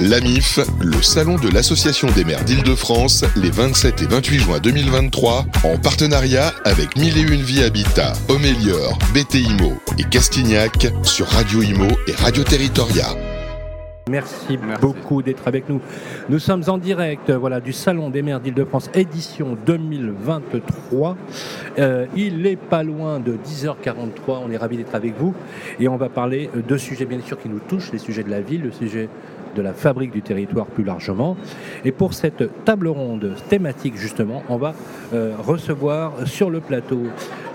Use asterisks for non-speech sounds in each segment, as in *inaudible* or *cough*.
L'AMIF, le salon de l'Association des maires d'Île-de-France, les 27 et 28 juin 2023, en partenariat avec Mille et Une Vie Habitat, Homélior, BTIMO et Castignac sur Radio Imo et Radio Territoria. Merci, beaucoup d'être avec nous. Nous sommes en direct voilà, du Salon des maires d'Île-de-France, édition 2023. Euh, il n'est pas loin de 10h43. On est ravis d'être avec vous. Et on va parler de sujets, bien sûr, qui nous touchent, les sujets de la ville, le sujet de la fabrique du territoire plus largement. Et pour cette table ronde thématique, justement, on va euh, recevoir sur le plateau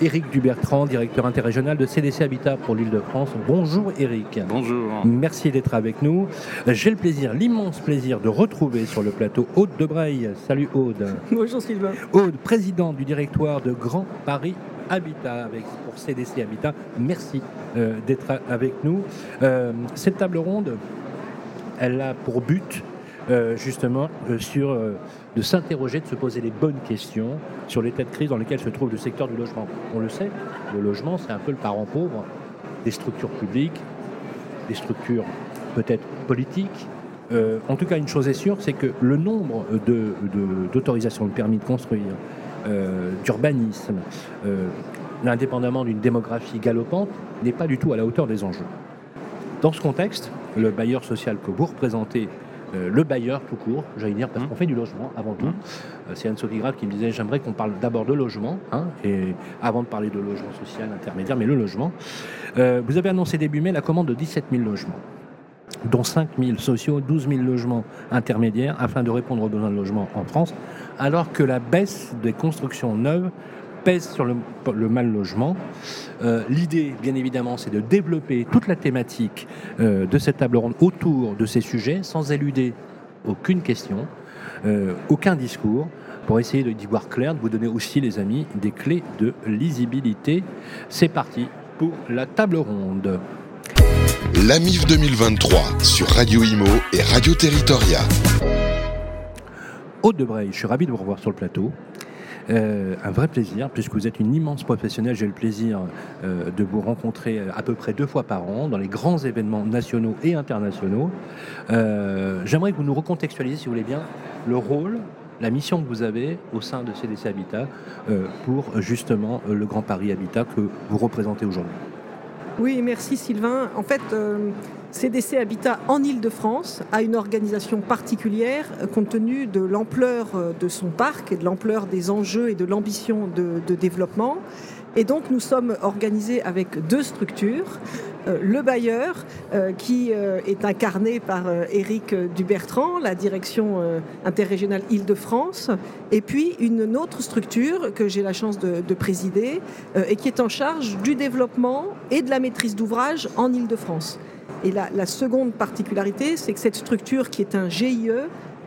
Éric Dubertrand, directeur interrégional de CDC Habitat pour l'Île-de-France. Bonjour Éric. Bonjour. Merci d'être avec nous. J'ai le plaisir, l'immense plaisir de retrouver sur le plateau Aude Debreil. Salut Aude. *laughs* Bonjour Sylvain. Aude, président du directoire de Grand Paris Habitat avec, pour CDC Habitat. Merci euh, d'être avec nous. Euh, cette table ronde, elle a pour but euh, justement euh, euh, de s'interroger, de se poser les bonnes questions sur l'état de crise dans lequel se trouve le secteur du logement. On le sait, le logement, c'est un peu le parent pauvre des structures publiques, des structures peut-être politiques. en tout cas, une chose est sûre, c'est que le nombre d'autorisations de, permis de construire, d'urbanisme, indépendamment d'une démographie galopante, n'est pas du tout à la hauteur des enjeux. Dans ce contexte, le bailleur social que vous représentez, euh, le bailleur tout court, j'allais dire, parce mmh. qu'on fait du logement avant tout. Mmh. Euh, c'est Anne-Sophie Grave qui me disait j'aimerais qu'on parle d'abord de logement, hein, et avant de parler de logement social intermédiaire, mais le logement. Euh, vous avez annoncé début mai la commande de 17 000 logements dont 5 000 sociaux, 12 000 logements intermédiaires, afin de répondre aux besoins de logement en France, alors que la baisse des constructions neuves pèse sur le, mal logement. Euh, l'idée, bien évidemment, c'est de développer toute la thématique euh, de cette table ronde autour de ces sujets, sans éluder aucune question, euh, aucun discours, pour essayer d'y voir clair, de vous donner aussi, les amis, des clés de lisibilité. C'est parti pour la table ronde. L'AMIF 2023 sur Radio Imo et Radio Territoria. Aude Debray, je suis ravi de vous revoir sur le plateau. Euh, un vrai plaisir, puisque vous êtes une immense professionnelle. J'ai le plaisir euh, de vous rencontrer euh, à peu près deux fois par an dans les grands événements nationaux et internationaux. J'aimerais que vous nous recontextualisiez, si vous voulez bien, le rôle, la mission que vous avez au sein de CDC Habitat pour justement le Grand Paris Habitat que vous représentez aujourd'hui. Oui, merci Sylvain. En fait, CDC Habitat en Ile-de-France a une organisation particulière euh, compte tenu de l'ampleur euh, de son parc et de l'ampleur des enjeux et de l'ambition de, développement. Et donc nous sommes organisés avec deux structures. Euh, le bailleur, qui est incarné par Éric Dubertrand, la direction interrégionale Île-de-France, et puis une autre structure que j'ai la chance de, de présider et qui est en charge du développement et de la maîtrise d'ouvrage en Île-de-France. Et la, seconde particularité, c'est que cette structure, qui est un GIE,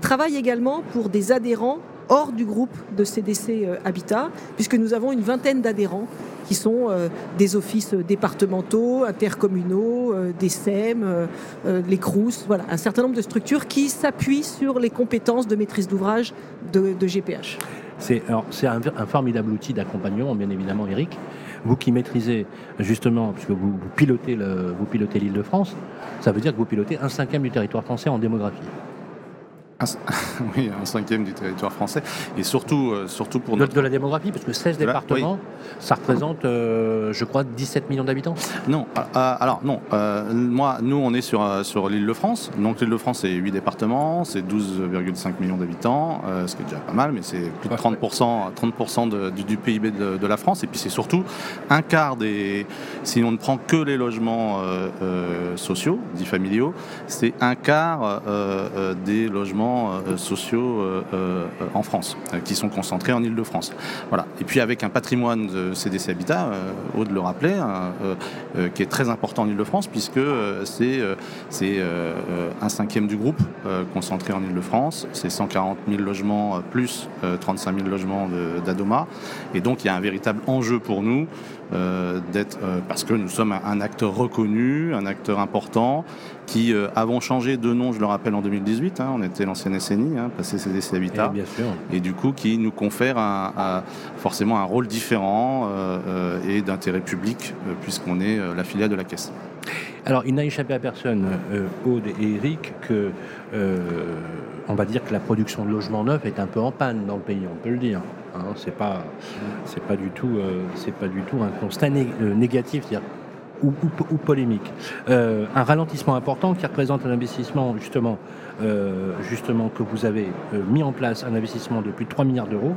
travaille également pour des adhérents hors du groupe de CDC euh, Habitat, puisque nous avons une vingtaine d'adhérents qui sont euh, des offices départementaux, intercommunaux, euh, des SEM, les CRUS, voilà, un certain nombre de structures qui s'appuient sur les compétences de maîtrise d'ouvrage de, GPH. C'est un, un formidable outil d'accompagnement, bien évidemment, Eric vous qui maîtrisez justement, puisque vous, vous pilotez l'île de France, ça veut dire que vous pilotez un cinquième du territoire français en démographie. *laughs* oui, un cinquième du territoire français. Et surtout, euh, surtout pour notre... De la démographie, parce que 16 départements, ça représente, euh, je crois, 17 millions d'habitants Non, euh, alors non. moi, nous, on est sur, sur l'île de France. Donc l'île de France, c'est 8 départements, c'est 12,5 millions d'habitants, ce qui est déjà pas mal, mais c'est plus de 30%, 30 du, PIB de, la France. Et puis c'est surtout un quart des... Si on ne prend que les logements sociaux, dits familiaux, c'est un quart des logements euh, sociaux euh, euh, en France, qui sont concentrés en Ile-de-France. Voilà. Et puis avec un patrimoine de CDC Habitat, Aude le rappelait, hein, qui est très important en Ile-de-France, puisque c'est un cinquième du groupe concentré en Ile-de-France. C'est 140 000 logements plus 35 000 logements d'Adoma. Et donc il y a un véritable enjeu pour nous d'être euh, parce que nous sommes un, acteur reconnu, un acteur important, qui euh, avons changé de nom, je le rappelle, en 2018. Hein, on était l'ancienne SNI, hein, passé CDC Habitat, et, du coup qui nous confère un, forcément un rôle différent et d'intérêt public puisqu'on est la filiale de la Caisse. Alors, il n'a échappé à personne, euh, Aude et Eric, que euh, on va dire que la production de logements neufs est un peu en panne dans le pays, on peut le dire. Hein, c'est pas, c'est pas du tout, euh, c'est pas du tout un constat négatif, dire ou, polémique. un ralentissement important qui représente un investissement justement, justement que vous avez mis en place, un investissement de plus de 3 milliards d'euros,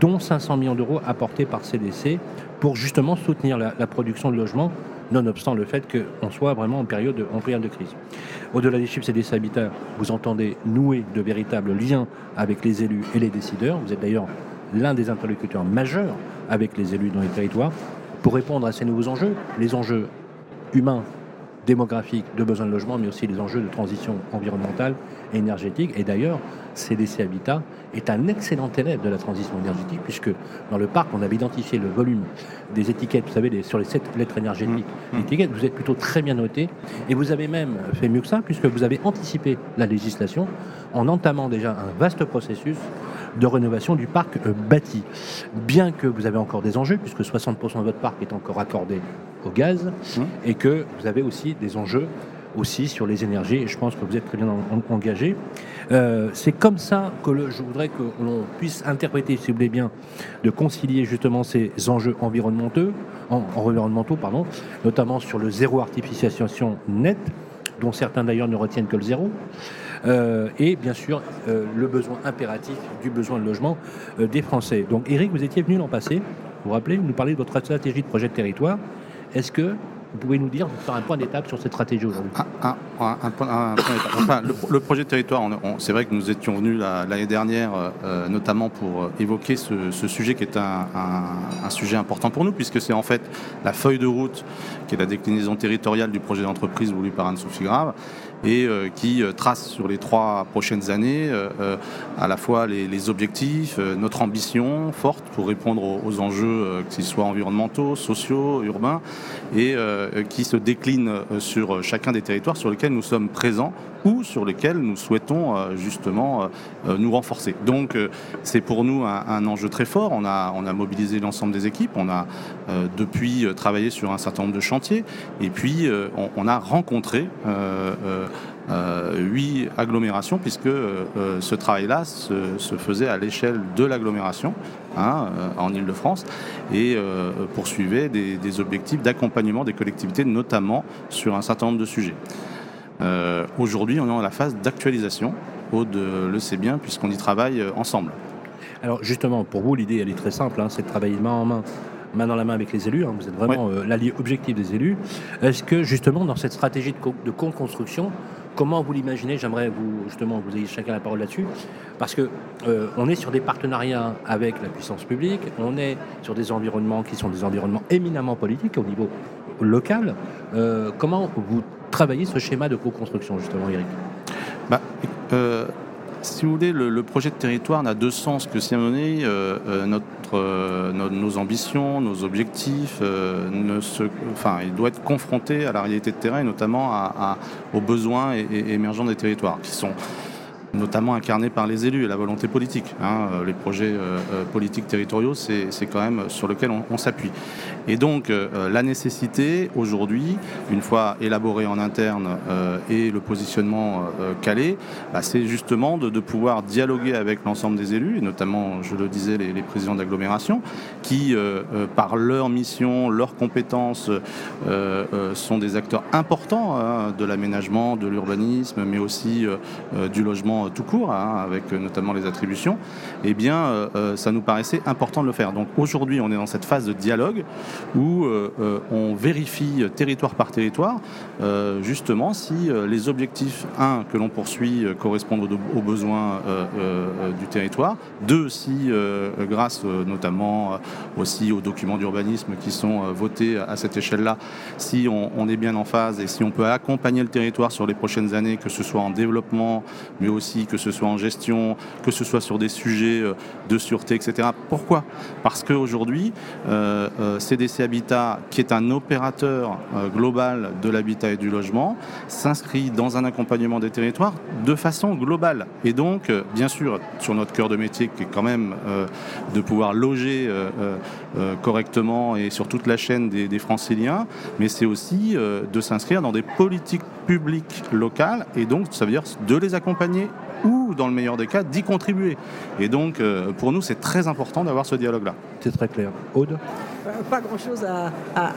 dont 500 millions d'euros apportés par CDC pour justement soutenir la, production de logements nonobstant le fait qu'on soit vraiment en période, de, en période de crise. Au-delà des chiffres et des habitats, vous entendez nouer de véritables liens avec les élus et les décideurs. Vous êtes d'ailleurs l'un des interlocuteurs majeurs avec les élus dans les territoires pour répondre à ces nouveaux enjeux, les enjeux humains, démographiques, de besoin de logement, mais aussi les enjeux de transition environnementale et énergétique. Et d'ailleurs, CDC Habitat est un excellent élève de la transition énergétique, puisque dans le parc, on avait identifié le volume des étiquettes, vous savez, sur les sept lettres énergétiques, mmh. l'étiquette, vous êtes plutôt très bien noté, et vous avez même fait mieux que ça, puisque vous avez anticipé la législation en entamant déjà un vaste processus de rénovation du parc euh, bâti. Bien que vous avez encore des enjeux, puisque 60% de votre parc est encore accordé au gaz, mmh. et que vous avez aussi des enjeux aussi sur les énergies, et je pense que vous êtes très bien engagé. Euh, c'est comme ça que je voudrais que l'on puisse interpréter, si vous voulez bien, de concilier justement ces enjeux environnementaux, environnementaux pardon, notamment sur le zéro artificialisation net, dont certains d'ailleurs ne retiennent que le zéro. Euh, et bien sûr euh, le besoin impératif du besoin de logement des Français. Donc Eric, vous étiez venu l'an passé, vous vous rappelez, vous nous parlez de votre stratégie de projet de territoire. Est-ce que vous pouvez nous dire, faire un point d'étape sur cette stratégie aujourd'hui? Le, projet de territoire, c'est vrai que nous étions venus l'année dernière, euh, notamment pour euh, évoquer ce, sujet qui est un, sujet important pour nous, puisque c'est en fait la feuille de route qui est la déclinaison territoriale du projet d'entreprise voulu par Anne-Sophie Grave et euh, qui euh, trace sur les trois prochaines années euh, à la fois les, objectifs, notre ambition forte pour répondre aux, enjeux, qu'ils soient environnementaux, sociaux, urbains, et qui se déclinent sur chacun des territoires sur lesquels nous sommes présents ou sur lesquels nous souhaitons justement nous renforcer. Donc c'est pour nous un, enjeu très fort. On a, mobilisé l'ensemble des équipes, on a depuis travaillé sur un certain nombre de chantiers, et puis on, a rencontré huit agglomérations, puisque euh, ce travail-là se, faisait à l'échelle de l'agglomération hein, euh, en Ile-de-France et poursuivait des, objectifs d'accompagnement des collectivités, notamment sur un certain nombre de sujets. Aujourd'hui, on est dans la phase d'actualisation. Aude le sait bien, puisqu'on y travaille ensemble. Alors justement, pour vous, l'idée, elle est très simple, hein, c'est de travailler main en main main dans la main avec les élus, hein. vous êtes vraiment l'allié objectif des élus. Est-ce que justement dans cette stratégie de, de co-construction, Comment vous l'imaginez J'aimerais vous justement vous ayez chacun la parole là-dessus, parce que euh, on est sur des partenariats avec la puissance publique, on est sur des environnements qui sont des environnements éminemment politiques au niveau local. Euh, comment vous travaillez ce schéma de co-construction justement, Eric bah, euh, si vous voulez, le, projet de territoire n'a deux sens que si à un euh, euh, notre, nos ambitions, nos objectifs, se, enfin, il doit être confronté à la réalité de terrain et notamment aux besoins émergents des territoires qui sont notamment incarné par les élus et la volonté politique. Hein. Euh, les projets euh, euh, politiques territoriaux, c'est quand même sur lequel on, s'appuie. Et donc, la nécessité aujourd'hui, une fois élaboré en interne et le positionnement calé, bah, c'est justement de, pouvoir dialoguer avec l'ensemble des élus, et notamment, je le disais, les, présidents d'agglomération, qui, par leur mission, leurs compétences, sont des acteurs importants hein, de l'aménagement, de l'urbanisme, mais aussi du logement tout court, hein, avec notamment les attributions, eh bien, euh, euh, ça nous paraissait important de le faire. Donc aujourd'hui, on est dans cette phase de dialogue où euh, on vérifie territoire par territoire, justement, si les objectifs, un, que l'on poursuit correspondent aux, besoins du territoire, deux, si, grâce notamment aussi aux documents d'urbanisme qui sont votés à cette échelle-là, si on est bien en phase et si on peut accompagner le territoire sur les prochaines années, que ce soit en développement, mais aussi que ce soit en gestion, que ce soit sur des sujets de sûreté, etc. Pourquoi? Parce qu'aujourd'hui, CDC Habitat, qui est un opérateur global de l'habitat et du logement, s'inscrit dans un accompagnement des territoires de façon globale. Et donc, bien sûr, sur notre cœur de métier, qui est quand même de pouvoir loger correctement et sur toute la chaîne des, des franciliens, mais c'est aussi de s'inscrire dans des politiques publiques locales et donc ça veut dire de les accompagner ou, dans le meilleur des cas, d'y contribuer. Et donc, euh, pour nous, c'est très important d'avoir ce dialogue-là. C'est très clair. Aude? Euh, Pas grand-chose à,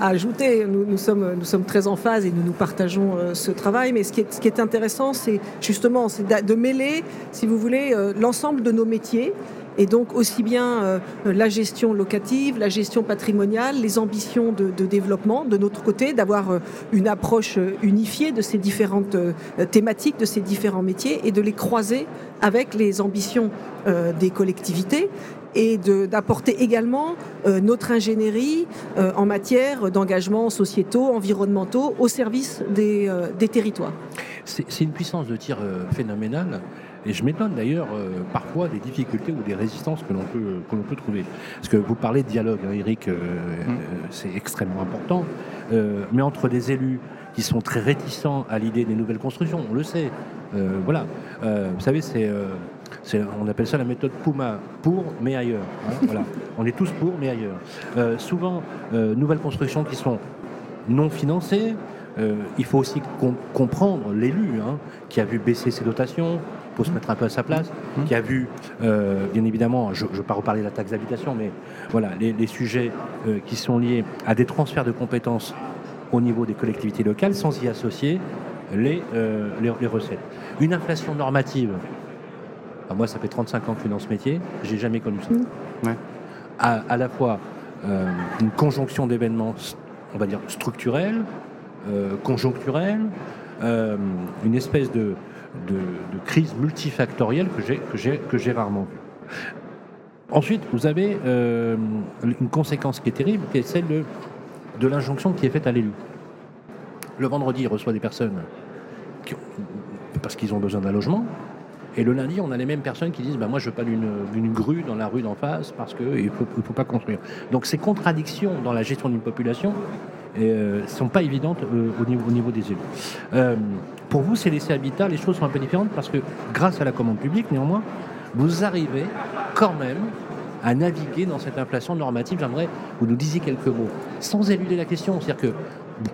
ajouter. Nous, sommes, nous sommes très en phase et nous nous partageons euh, ce travail. Mais ce qui est, ce qui est intéressant, c'est justement de mêler, si vous voulez, l'ensemble de nos métiers et donc aussi bien euh, la gestion locative, la gestion patrimoniale, les ambitions de, développement de notre côté, d'avoir euh, une approche euh, unifiée de ces différentes thématiques, de ces différents métiers et de les croiser avec les ambitions des collectivités et d'apporter également notre ingénierie en matière d'engagement sociétaux, environnementaux au service des, des territoires. C'est une puissance de tir phénoménale. Et je m'étonne d'ailleurs euh, parfois des difficultés ou des résistances que l'on peut, que l'on peut trouver. Parce que vous parlez de dialogue, hein, Eric, euh, mm. euh, c'est extrêmement important. mais entre des élus qui sont très réticents à l'idée des nouvelles constructions, on le sait. voilà. vous savez, c'est, on appelle ça la méthode Puma, pour mais ailleurs. Hein, *laughs* voilà. On est tous pour mais ailleurs. souvent, nouvelles constructions qui sont non financées. il faut aussi comprendre l'élu hein, qui a vu baisser ses dotations, faut se mettre un peu à sa place, mmh. qui a vu, euh, bien évidemment, je ne veux pas reparler de la taxe d'habitation, mais voilà, les, sujets euh, qui sont liés à des transferts de compétences au niveau des collectivités locales sans y associer les, euh, les, recettes. Une inflation normative, moi ça fait 35 ans que je suis dans ce métier, j'ai jamais connu ça. Mmh. À, à, la fois une conjonction d'événements, on va dire structurels, conjoncturels, une espèce de, de, crise multifactorielle que j'ai rarement vue. Ensuite, vous avez euh, une conséquence qui est terrible, qui est celle de, de l'injonction qui est faite à l'élu. Le vendredi, il reçoit des personnes parce qu'ils ont besoin d'un logement. Et le lundi, on a les mêmes personnes qui disent bah, Moi, je veux pas d'une grue dans la rue d'en face parce qu'il ne faut, pas construire. Donc, ces contradictions dans la gestion d'une population, ne euh, sont pas évidentes euh, au, niveau, au, niveau, des élus. Euh, pour vous, c'est laissé habitat, les choses sont un peu différentes parce que grâce à la commande publique, néanmoins, vous arrivez quand même à naviguer dans cette inflation normative. J'aimerais que vous nous disiez quelques mots, sans éluder la question. C'est-à-dire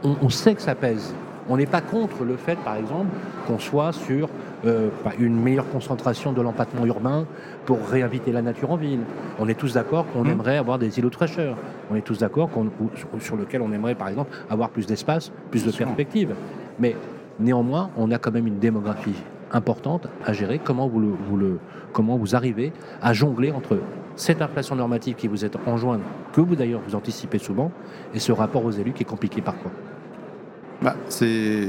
qu'on on sait que ça pèse. On n'est pas contre le fait, par exemple, qu'on soit sur euh, une meilleure concentration de l'empattement urbain pour réinviter la nature en ville. On est tous d'accord qu'on mmh. aimerait avoir des îlots de fraîcheur. On est tous d'accord sur, lequel on aimerait, par exemple, avoir plus d'espace, plus de perspectives. Mais néanmoins, on a quand même une démographie importante à gérer. Comment vous, vous le, comment vous arrivez à jongler entre cette inflation normative qui vous est enjointe, que vous d'ailleurs vous anticipez souvent, et ce rapport aux élus qui est compliqué parfois bah, C'est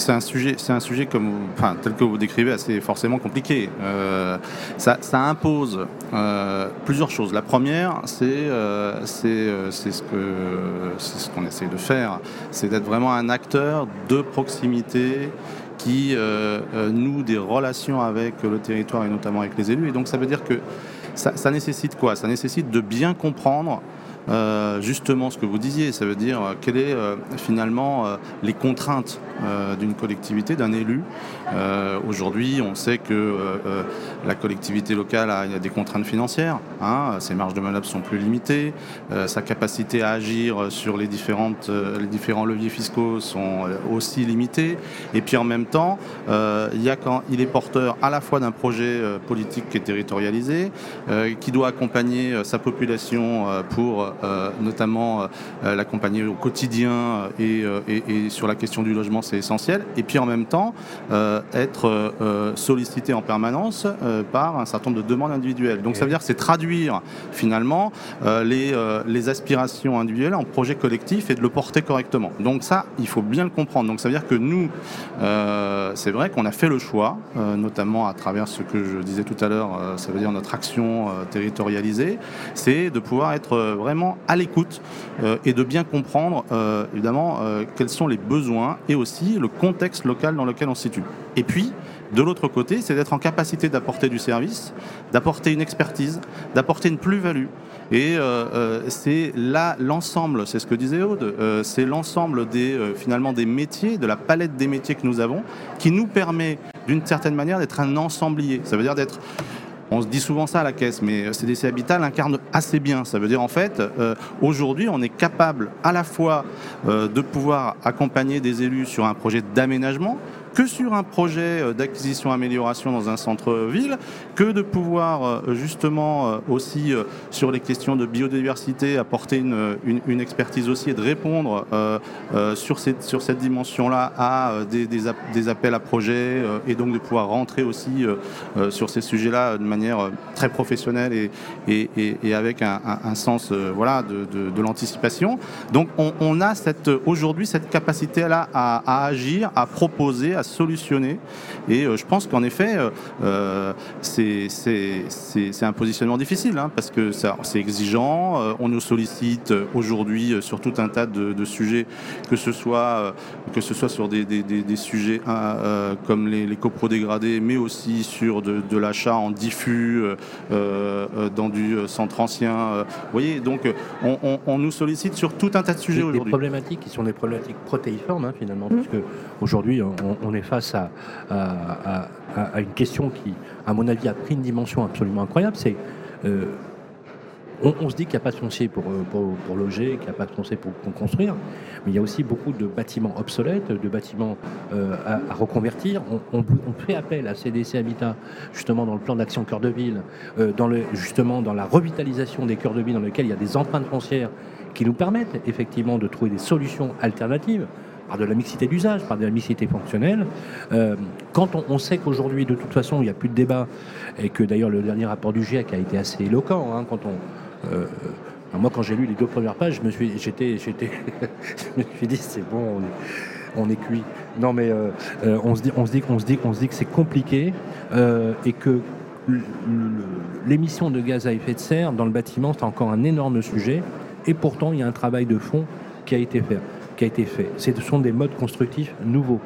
c'est un sujet, c'est un sujet tel que vous décrivez, assez forcément compliqué. Euh, ça, impose euh, plusieurs choses. La première, c'est euh, ce qu'on essaie de faire, c'est d'être vraiment un acteur de proximité qui noue des relations avec le territoire et notamment avec les élus. Et donc, ça veut dire que ça, nécessite quoi? Ça nécessite de bien comprendre euh, justement ce que vous disiez, ça veut dire euh, quelles sont euh, finalement les contraintes d'une collectivité, d'un élu. Aujourd'hui, on sait que la collectivité locale a, des contraintes financières, hein, ses marges de manœuvre sont plus limitées, sa capacité à agir sur les, différents leviers fiscaux sont aussi limitées, et puis en même temps, il, est porteur à la fois d'un projet politique qui est territorialisé, qui doit accompagner sa population pour euh, notamment euh, l'accompagner au quotidien et, sur la question du logement, c'est essentiel. Et puis en même temps, euh, être sollicité en permanence par un certain nombre de demandes individuelles. Donc ça veut dire que c'est traduire finalement les, les aspirations individuelles en projet collectif et de le porter correctement. Donc ça, il faut bien le comprendre. Donc ça veut dire que nous, c'est vrai qu'on a fait le choix, notamment à travers ce que je disais tout à l'heure, ça veut dire notre action territorialisée, c'est de pouvoir être vraiment vraiment à l'écoute et de bien comprendre évidemment quels sont les besoins et aussi le contexte local dans lequel on se situe. Et puis, de l'autre côté, c'est d'être en capacité d'apporter du service, d'apporter une expertise, d'apporter une plus-value. Et euh, euh, c'est là l'ensemble, c'est ce que disait Aude, euh, c'est l'ensemble des finalement des métiers, de la palette des métiers que nous avons, qui nous permet d'une certaine manière d'être un ensemblier. Ça veut dire d'être on se dit souvent ça à la caisse, mais CDC Habitat l'incarne assez bien. Ça veut dire en fait, aujourd'hui, on est capable à la fois de pouvoir accompagner des élus sur un projet d'aménagement, que sur un projet euh, d'acquisition-amélioration dans un centre-ville, que de pouvoir euh, justement euh, aussi sur les questions de biodiversité apporter une, expertise aussi et de répondre sur, cette, sur cette dimension-là à des, des, appels à projets et donc de pouvoir rentrer aussi sur ces sujets-là de manière très professionnelle et, et, et avec un, un, sens voilà, de, de, l'anticipation. Donc on, on a aujourd'hui cette capacité-là à, à agir, à proposer, à solutionner. Et euh, je pense qu'en effet, euh, euh, c'est un positionnement difficile, hein, parce que c'est exigeant. on nous sollicite aujourd'hui sur tout un tas de, sujets, que ce soit, que ce soit sur des, des, sujets comme les, les coprodégradés, mais aussi sur de, l'achat en diffus dans du centre ancien. vous voyez, donc on, nous sollicite sur tout un tas de sujets aujourd'hui. Des problématiques qui sont des problématiques protéiformes, hein, finalement, mmh. puisque aujourd'hui on, on, est face à, une question qui, à mon avis, a pris une dimension absolument incroyable. Euh, on, se dit qu'il n'y a pas de foncier pour, euh, loger, qu'il n'y a pas de foncier pour, construire, mais il y a aussi beaucoup de bâtiments obsolètes, de bâtiments euh, à, reconvertir. On, fait appel à CDC Habitat, justement dans le plan d'action cœur de ville, justement dans la revitalisation des cœurs de ville dans lesquels il y a des empreintes foncières qui nous permettent effectivement de trouver des solutions alternatives par de la mixité d'usage, par de la mixité fonctionnelle. Euh, quand on, sait qu'aujourd'hui, de toute façon, il n'y a plus de débat, et que d'ailleurs le dernier rapport du GIEC a été assez éloquent, hein. Euh, moi, quand j'ai lu les deux premières pages, je me suis, j'étais, j'étais, *laughs* je me suis dit, c'est bon, on est, cuit. Non, mais euh, on se dit, on se dit, qu'on se dit, qu'on se dit que c'est compliqué et que l'émission de gaz à effet de serre dans le bâtiment, c'est encore un énorme sujet. Et pourtant, il y a un travail de fond qui a été fait a été fait. Ce sont des modes constructifs nouveaux.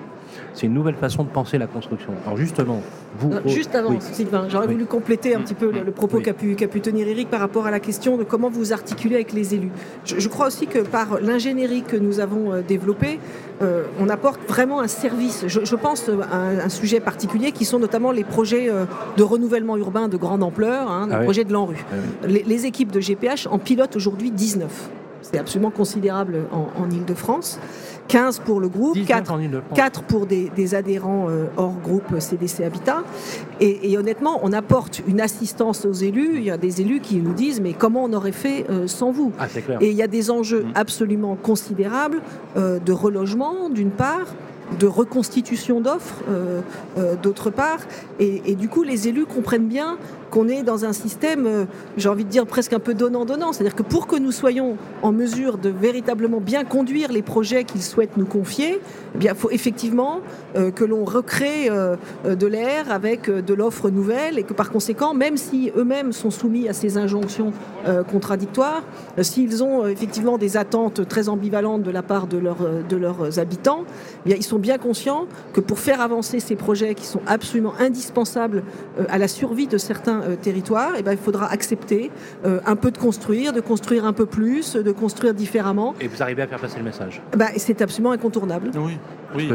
C'est une nouvelle façon de penser la construction. Alors justement, vous... juste avant, Sylvain, j'aurais voulu compléter un petit peu le, propos qu'a pu, pu, tenir Eric par rapport à la question de comment vous articulez avec les élus. Je, crois aussi que par l'ingénierie que nous avons euh, développée, euh, on apporte vraiment un service. Je, pense à un, sujet particulier qui sont notamment les projets euh, de renouvellement urbain de grande ampleur, hein, les ah projets de l'ANRU. Ah les, les équipes de GPH en pilotent aujourd'hui 19 c'est absolument considérable en, Ile-de-France. 15 pour le groupe, 4, pour des, adhérents euh, hors groupe CDC Habitat. Et, honnêtement, on apporte une assistance aux élus. Il y a des élus qui nous disent mais comment on aurait fait euh, sans vous? Ah, Et il y a des enjeux mm. absolument considérables euh, de relogement d'une part, de reconstitution d'offres d'autre part. et, du coup, les élus comprennent bien qu'on est dans un système, euh, j'ai envie de dire presque un peu donnant-donnant. C'est-à-dire que pour que nous soyons en mesure de véritablement bien conduire les projets qu'ils souhaitent nous confier, eh il faut effectivement euh, que l'on recrée euh, de l'air avec de l'offre nouvelle et que par conséquent, même si eux-mêmes sont soumis à ces injonctions contradictoires, s'ils ont effectivement des attentes très ambivalentes de la part de, de leurs habitants, eh bien, ils sont bien conscients que pour faire avancer ces projets qui sont absolument indispensables à la survie de certains euh, territoire, et eh ben, il faudra accepter euh, un peu de construire, de construire un peu plus, de construire différemment. Et vous arrivez à faire passer le message? Bah, C'est absolument incontournable. Oui. oui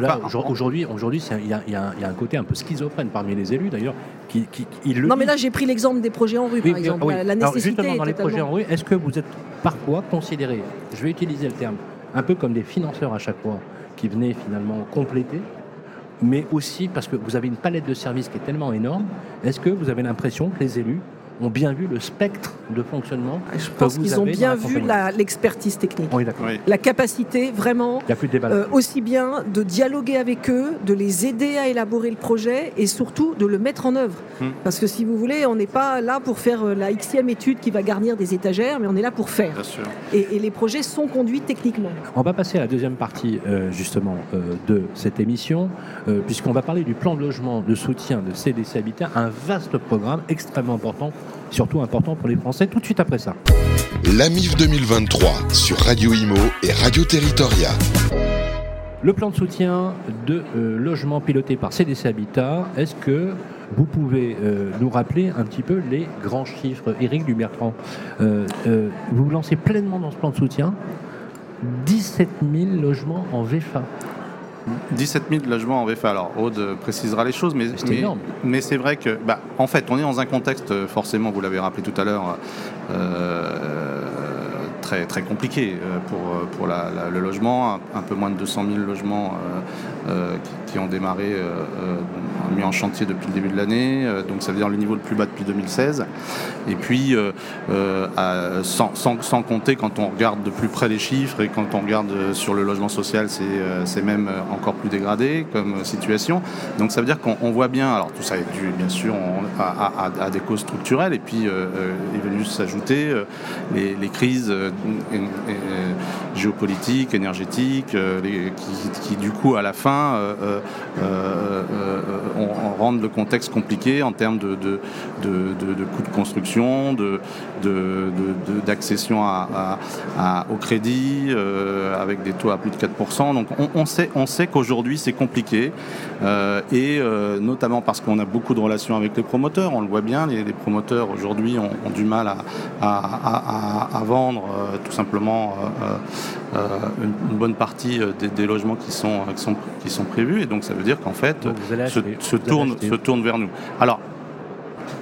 aujourd'hui, aujourd'hui, il y, y, a un côté un peu schizophrène parmi les élus d'ailleurs. Qui, qui, non, mais là, j'ai pris l'exemple des projets en rue, par exemple. La, nécessité justement, dans les projets en rue, est-ce que vous êtes parfois considéré, je vais utiliser le terme, un peu comme des financeurs à chaque fois, qui venaient finalement compléter mais aussi parce que vous avez une palette de services qui est tellement énorme. Est-ce que vous avez l'impression que les élus ont bien vu le spectre de fonctionnement. Je pense qu'ils ont bien vu l'expertise technique. La capacité vraiment euh, aussi bien de dialoguer avec eux, de les aider à élaborer le projet et surtout de le mettre en œuvre. Hmm. Parce que si vous voulez, on n'est pas là pour faire euh, la xème étude qui va garnir des étagères, mais on est là pour faire. Et, les projets sont conduits techniquement. On va passer à la deuxième partie euh, justement de cette émission, puisqu'on va parler du plan de logement de soutien de CDC Habitat, un vaste programme extrêmement important surtout important pour les Français tout de suite après ça. l'AMIF 2023 sur Radio Imo et Radio Territoria. Le plan de soutien de euh, logement piloté par CDC Habitat, est-ce que vous pouvez euh, nous rappeler un petit peu les grands chiffres Éric Dubertrand, euh, euh, vous vous lancez pleinement dans ce plan de soutien 17 000 logements en VFA. 17 000 logements en VFA. Alors, Aude précisera les choses, mais, C'est mais, énorme. mais c'est vrai que, bah, en fait, on est dans un contexte, euh, forcément, vous l'avez rappelé tout à l'heure, euh, très, compliqué euh, pour, euh, pour la- le logement. Un, peu moins de 200 000 logements euh, qui, ont démarré, mis en chantier depuis le début de l'année. Donc, ça veut dire le niveau le plus bas depuis 2016. Et puis, sans, sans- sans compter quand on regarde de plus près les chiffres et quand on regarde sur le logement social, c'est même encore plus dégradé comme situation. Donc ça veut dire qu'on on voit bien, alors tout ça est dû bien sûr on- à, des causes structurelles et puis est venu s'ajouter les, les crises euh, é- é- géopolitiques, énergétiques, euh, qui, du coup à la fin euh, rendent le contexte compliqué en termes de, de, coûts de construction, de- d'accession à, à- à- au crédit, euh, avec des taux à plus de 4%. Donc on, on sait, on sait qu'aujourd'hui c'est compliqué, euh, et euh, notamment parce qu'on a beaucoup de relations avec les promoteurs, on le voit bien, les, les promoteurs aujourd'hui ont, ont du mal à, vendre tout simplement une, une bonne partie des, des logements qui sont, qui, sont, qui sont prévus, et donc ça veut dire qu'en fait se, se tourne, se tourne vers nous. Alors,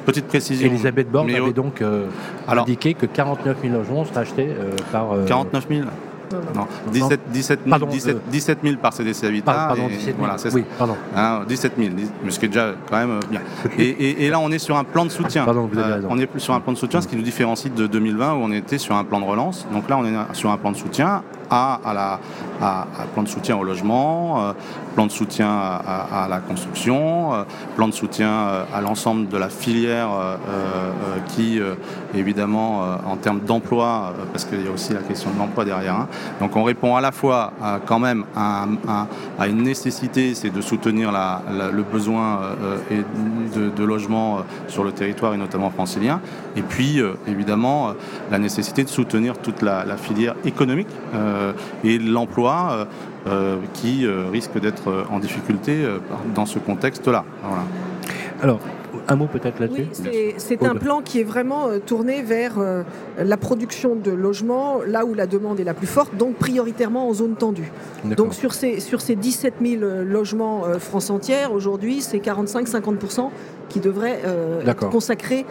petite précision. Elisabeth Borne avait donc euh, Alors- indiqué que 49 000 logements seraient achetés euh, par... euh, 49 000 Non, non. Non, 17, 17, 000, Pardon, 17, euh, 17 000 par CDC Habitat. par- pardon, et 17 000. Voilà, c'est ça. oui, pardon. Hein, 17 000, mais ce qui est déjà quand même euh, bien. *laughs* Et, et- et là, on est sur un plan de soutien. Pardon, vous avez Euh, raison. on est plus sur un plan de soutien, ce qui nous différencie de 2020 où on était sur un plan de relance. Donc là, on est sur un plan de soutien à, la, plan de soutien au logement, euh, plan de soutien à, la construction, euh, plan de soutien euh, à l'ensemble de la filière qui, évidemment, en termes d'emploi, parce qu'il y a aussi la question de l'emploi derrière. hein. Donc on répond à la fois quand même à, un- à une nécessité, c'est de soutenir le besoin de, logement sur le territoire et notamment francilien, et puis évidemment la nécessité de soutenir toute la, filière économique et l'emploi euh, euh, qui euh, risque d'être euh, en difficulté euh, dans ce contexte-là. Un mot peut-être là-dessus Oui, c'est- un plan qui est vraiment euh, tourné vers euh, la production de logements là où la demande est la plus forte, donc prioritairement en zone tendue. Donc sur ces, sur ces 17 000 euh, logements France entière, aujourd'hui, c'est 45-50% qui devraient euh, être consacrés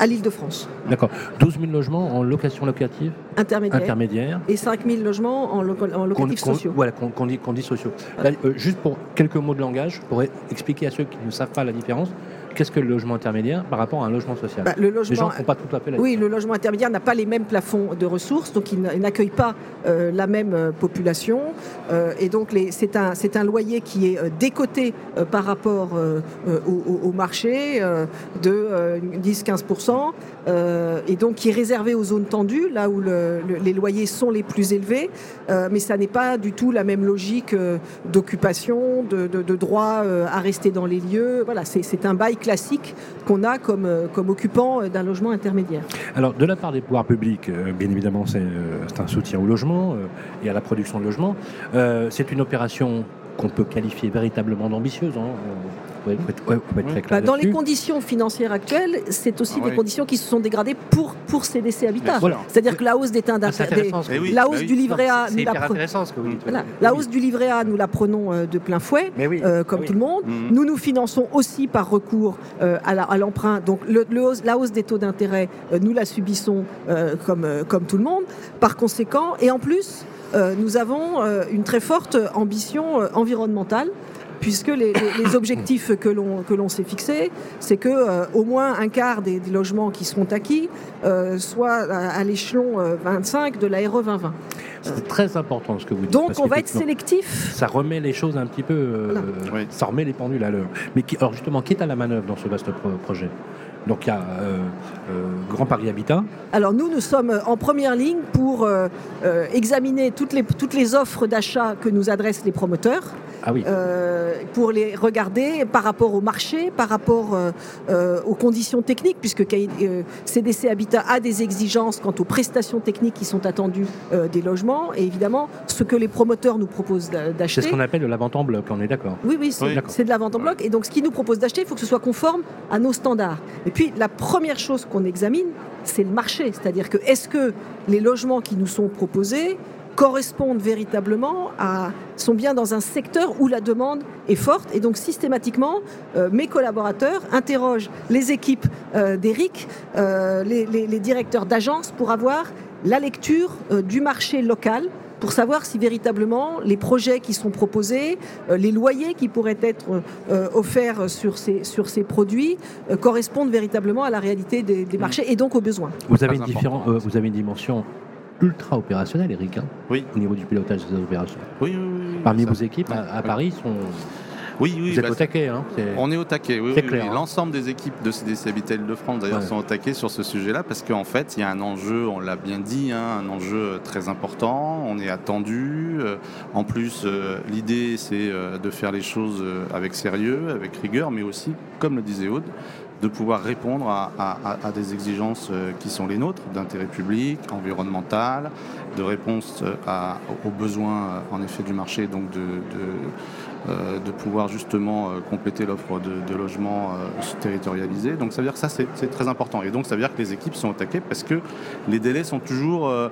à l'île de France, D'accord. 12 000 logements en location locative intermédiaire, intermédiaire. et 5 000 logements en, loco- en locatifs sociaux. Voilà, qu'on dit, sociaux. Là, euh, juste pour quelques mots de langage, pour expliquer à ceux qui ne savent pas la différence, qu'est-ce que le logement intermédiaire par rapport à un logement social Bah, le Les gens font pas tout à fait la Oui, le logement intermédiaire n'a pas les mêmes plafonds de ressources, donc il n'a- il n'accueille pas euh, la même euh, population. Euh, et donc c'est un, c'est un loyer qui est décoté euh, par rapport au, marché de euh, 10-15%, euh, et donc qui est réservé aux zones tendues, là où le- le- les loyers sont les plus élevés. Mais ça n'est pas du tout la même logique d'occupation, de, de- de droit à rester dans les lieux. Voilà, c'est c'est un bail classique qu'on a comme, euh, occupant euh, d'un logement intermédiaire. Alors, de la part des pouvoirs publics, euh, bien évidemment, c'est un soutien au logement et à la production de logements. C'est une opération qu'on peut qualifier véritablement d'ambitieuse. Hein. Être, ouais, être très Bah, dans les conditions financières actuelles, c'est aussi Ah des oui. conditions qui se sont dégradées pour, pour CDC Habitat. Bien sûr. C'est-à-dire que la hausse des teintes Ah, d'intérêt, oui. la bah hausse oui. du livret A, nous la, voilà. Hausse du livret A, nous prenons euh, de plein fouet. Mais oui. euh, comme tout le monde. Mhm. Nous nous finançons aussi par recours euh, à l'emprunt. Donc le- le hausse- la hausse des taux d'intérêt, euh, nous la subissons euh, comme, euh, comme tout le monde. Par conséquent, et en plus, euh, nous avons euh, une très forte ambition euh, environnementale. Puisque les, les- les objectifs que l'on que l'on s'est fixés, c'est que euh, au moins un quart des, des logements qui seront acquis euh, soient à, à l'échelon euh, 25 de la RE 2020. C'est très important ce que vous dites. Donc parce on va être sélectif. Ça remet les choses un petit peu. euh. Oui. Ça remet les pendules à l'heure. Mais qui, alors justement, qui est à la manœuvre dans ce vaste pro- projet? Donc il y a euh, euh, Grand Paris Habitat. Alors nous, nous sommes en première ligne pour euh, euh, examiner toutes les, toutes les offres d'achat que nous adressent les promoteurs Ah oui. euh, pour les regarder par rapport au marché, par rapport euh, euh, aux conditions techniques, puisque CDC Habitat a des exigences quant aux prestations techniques qui sont attendues des logements, et évidemment ce que les promoteurs nous proposent d'a- C'est d'acheter. ce qu'on appelle de la vente en bloc, on est d'accord. Oui, oui, c'est Oui. c'est de la vente en bloc. Et donc, ce qu'ils nous proposent d'acheter, il faut que ce soit conforme à nos standards. Et puis, la première chose qu'on examine, c'est le marché. C'est-à-dire que est-ce que les logements qui nous sont proposés correspondent véritablement à sont bien dans un secteur où la demande est forte. Et donc systématiquement euh, mes collaborateurs interrogent les équipes euh, d'Eric, euh, les, les- les directeurs d'agence pour avoir la lecture euh, du marché local pour savoir si véritablement les projets qui sont proposés, euh, les loyers qui pourraient être euh, offerts sur ces, sur ces produits euh, correspondent véritablement à la réalité des, des marchés et donc aux besoins. Vous avez, une différen- euh, vous avez une dimension ultra opérationnelle, Eric, hein, Oui. au niveau du pilotage des opérations. Oui, oui, oui, Parmi vos équipes à, à. Paris, sont, Oui, oui. vous êtes bah, au taquet. Hein, On est au taquet, oui. Oui, hein. L'ensemble des équipes de CDC Habitat de France, d'ailleurs, Ouais. sont au taquet sur ce sujet-là parce qu'en fait, il y a un enjeu, on l'a bien dit, hein, un enjeu très important. On est attendu. Euh, En plus, euh, l'idée, c'est euh, de faire les choses avec sérieux, avec rigueur, mais aussi, comme le disait Aude, de pouvoir répondre à, des exigences euh, qui sont les nôtres, d'intérêt public, environnemental, de réponse euh, aux besoins, euh, en effet, du marché, donc de, de pouvoir justement euh, compléter l'offre de, de logements euh, territorialisés. Donc ça veut dire que ça, c'est très important. Et donc ça veut dire que les équipes sont au taquet parce que les délais sont toujours euh,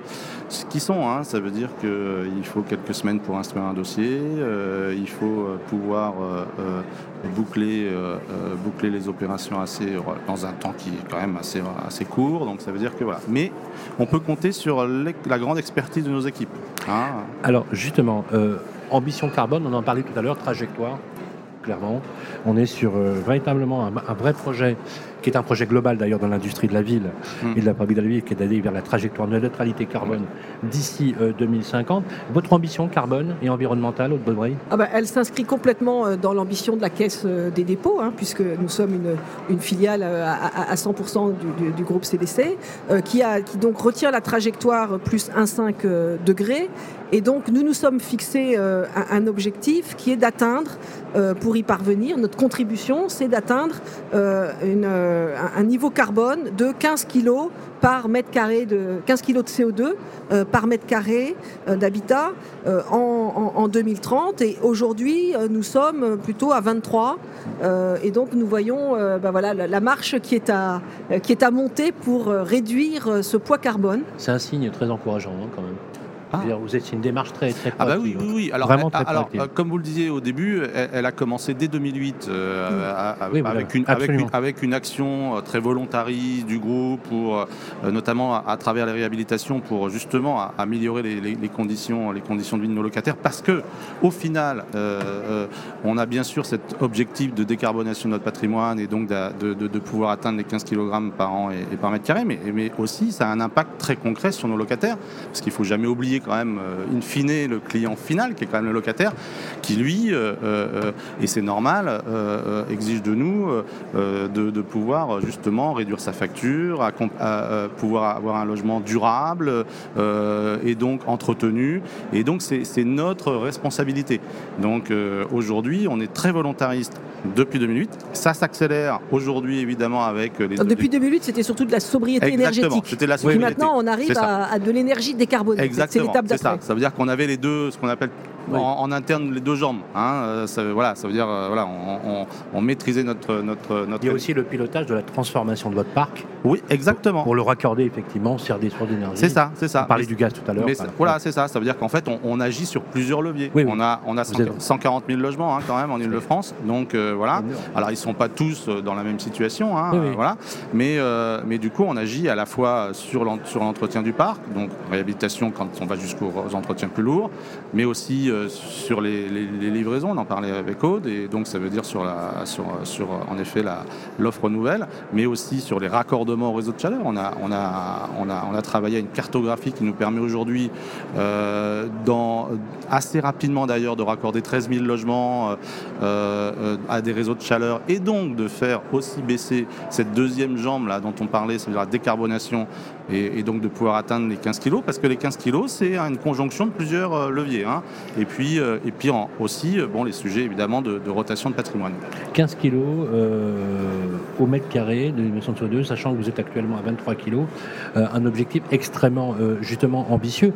ce qu'ils sont. hein. Ça veut dire qu'il faut quelques semaines pour instruire un dossier, euh, il faut euh, pouvoir euh, euh, boucler, euh, euh, boucler les opérations assez, euh, dans un temps qui est quand même assez, assez court. Donc ça veut dire que voilà. Mais on peut compter sur la grande expertise de nos équipes. hein. Alors justement, euh, ambition carbone, on en parlait tout à l'heure, trajectoire, clairement. On est sur euh, véritablement un, un vrai projet, qui est un projet global d'ailleurs dans l'industrie de la ville Mm. et de la fabrique de la ville, qui est d'aller vers la trajectoire de neutralité carbone d'ici euh, 2050. Votre ambition carbone et environnementale, Aude Baudry Ah bah, elle s'inscrit complètement euh, dans l'ambition de la Caisse euh, des dépôts, hein, puisque nous sommes une, une filiale euh, à, à- à 100% du, du- du groupe CDC, euh, qui, a, qui donc retient la trajectoire plus 1,5 euh, degrés. Et donc nous nous sommes fixés euh, un, objectif qui est d'atteindre, euh, pour y parvenir, notre contribution, c'est d'atteindre euh, une, euh, un- niveau carbone de 15 kg par mètre carré de 15 kg de CO2 euh, par mètre carré euh, d'habitat en, en- en 2030 et aujourd'hui nous sommes plutôt à 23 euh, et donc nous voyons ben voilà, la, marche qui est, à, qui est à monter pour réduire ce poids carbone. C'est un signe très encourageant hein, quand même. Ah. Vous êtes une démarche très très Ah bah oui, oui, oui. Alors, Vraiment très alors euh, comme vous le disiez au début, elle, elle a commencé dès 2008 euh, à- Oui, avec, une, avec, absolument. une, avec une action euh, très volontariste du groupe, pour, euh, notamment à, à travers les réhabilitations, pour justement à- améliorer les, les- les conditions, les conditions de vie de nos locataires. Parce que au final, euh, on a bien sûr cet objectif de décarbonation de notre patrimoine et donc de, de- de pouvoir atteindre les 15 kg par an et, et par mètre carré, mais, mais aussi ça a un impact très concret sur nos locataires, parce qu'il faut jamais oublier quand même, euh, in fine, le client final, qui est quand même le locataire, qui lui, euh, euh, et c'est normal, exige de nous de, de pouvoir justement réduire sa facture, à, pouvoir avoir un logement durable et donc entretenu. Et donc c'est notre responsabilité. Donc aujourd'hui, on est très volontariste depuis 2008. Ça s'accélère aujourd'hui évidemment avec les Depuis 2008, c'était surtout de la sobriété Exactement, énergétique. c'était la Puis sobriété. maintenant, on arrive à, à de l'énergie décarbonée. Exactement, l'étape c'est ça. Ça veut dire qu'on avait les deux, ce qu'on appelle Oui. en, en interne les deux jambes. hein. Euh, ça, voilà, ça veut dire euh, voilà, on, on- on maîtrisait notre notre notre. Il y a aussi le pilotage de la transformation de votre parc Oui, exactement. pour le raccorder effectivement sur des sources d'énergie. C'est ça, c'est ça. On parlait du gaz tout à l'heure. Voilà, c'est ça. Ça veut dire qu'en fait, on, on agit sur plusieurs leviers. Oui, oui. On a, on a Vous 100 êtes- 140 000 logements hein, quand même en Ile-de-France. Donc euh, voilà. Alors ils sont pas tous dans la même situation, hein, voilà. Mais euh, mais du coup, on agit à la fois sur l'en- sur l'entretien du parc, donc réhabilitation quand on va jusqu'aux entretiens plus lourds, mais aussi sur les, livraisons. On en parlait avec Aude, et donc ça veut dire sur la sur en effet l'offre nouvelle, mais aussi sur les raccordements au réseau de chaleur. On a on a on a on a travaillé à une cartographie qui nous permet aujourd'hui euh, assez rapidement d'ailleurs de raccorder 13 000 logements euh, euh, à des réseaux de chaleur et donc de faire aussi baisser cette deuxième jambe là dont on parlait, c'est-à-dire la décarbonation et, donc de pouvoir atteindre les 15 kg, parce que les 15 kg, c'est une conjonction de plusieurs euh, leviers. Hein. Et puis, et puis aussi bon, les sujets évidemment de, rotation de patrimoine. 15 kg au mètre carré de l'émission de CO2, sachant que vous êtes actuellement à 23 kg, un objectif extrêmement justement ambitieux.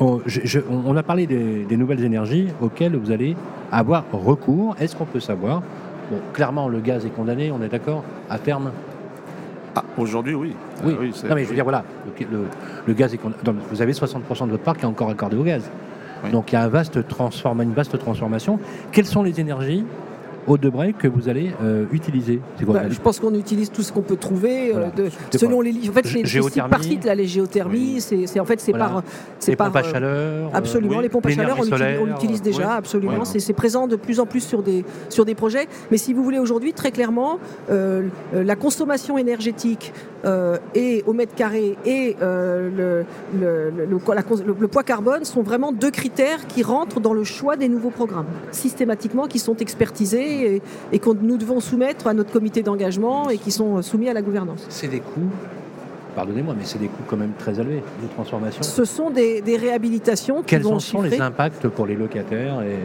on, a parlé des nouvelles énergies auxquelles vous allez avoir recours. Est-ce qu'on peut savoir Bon, clairement, le gaz est condamné, on est d'accord À terme ah, Aujourd'hui, oui. Oui, ah non, mais je veux dire, voilà, le, gaz est condamné. Vous avez 60% de votre parc qui est encore accordé au gaz. Donc il y a un vaste une vaste transformation. Quelles sont les énergies au de que vous allez euh, utiliser bah, Je pense qu'on utilise tout ce qu'on peut trouver euh, selon les En fait, c'est par site, là, les géothermies, c'est en fait c'est par les pompes à euh, chaleur. Absolument, les pompes à chaleur, on l'utilise déjà, absolument. C'est présent de plus en plus sur des sur des projets. Mais si vous voulez aujourd'hui, très clairement, la consommation énergétique et au mètre carré et le, le, le, poids carbone sont vraiment deux critères qui rentrent dans le choix des nouveaux programmes, systématiquement, qui sont expertisés et, que nous devons soumettre à notre comité d'engagement et qui sont soumis à la gouvernance. C'est des coûts pardonnez-moi, mais c'est des coûts quand même très élevés de transformation. Ce sont des, réhabilitations qui Quels vont sont les impacts pour les locataires et...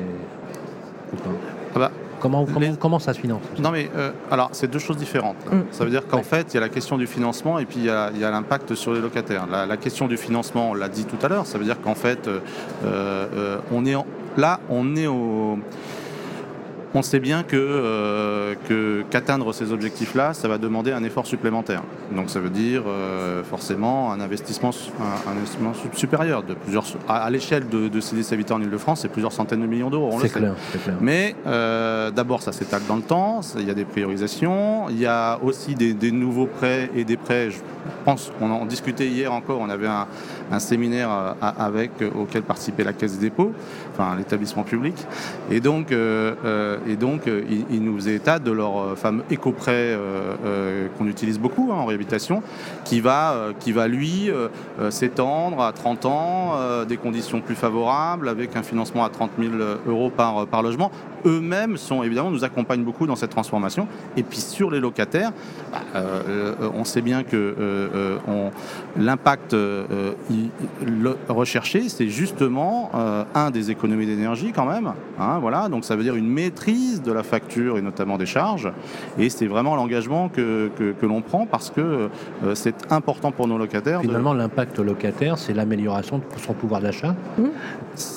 Ah bah, comment, comment, ça se finance Non mais euh, alors c'est deux choses différentes. Mm. Ça veut dire qu'en fait il y a la question du financement et puis il y a, l'impact sur les locataires. La, question du financement, on l'a dit tout à l'heure, ça veut dire qu'en fait euh, euh, on est là on est au on sait bien que, euh, qu'atteindre ces objectifs-là, ça va demander un effort supplémentaire. Donc ça veut dire euh, forcément un investissement, un, investissement supérieur de plusieurs, à, l'échelle de, de CDC Habitat en Ile-de-France, c'est plusieurs centaines de millions d'euros. C'est clair, Mais euh, d'abord, ça s'étale dans le temps. Il y a des priorisations. Il y a aussi des, des nouveaux prêts et des prêts. Je pense, on en discutait hier encore. On avait un, un séminaire avec auquel participait la Caisse des dépôts, enfin l'établissement public. Et donc et donc, euh, ils, nous faisaient état de leur euh, fameux éco-prêt euh, qu'on utilise beaucoup hein, en réhabilitation, qui va, lui s'étendre à 30 ans, des conditions plus favorables, avec un financement à 30 000 euros par logement. Eux-mêmes sont évidemment nous accompagnent beaucoup dans cette transformation. Et puis sur les locataires, bah, on sait bien que l'impact recherché, c'est justement un des économies d'énergie quand même. Hein, voilà, donc ça veut dire une maîtrise de la facture et notamment des charges. Et c'est vraiment l'engagement que, que, l'on prend parce que euh, c'est important pour nos locataires. Finalement, l'impact locataire, c'est l'amélioration de son pouvoir d'achat, mmh.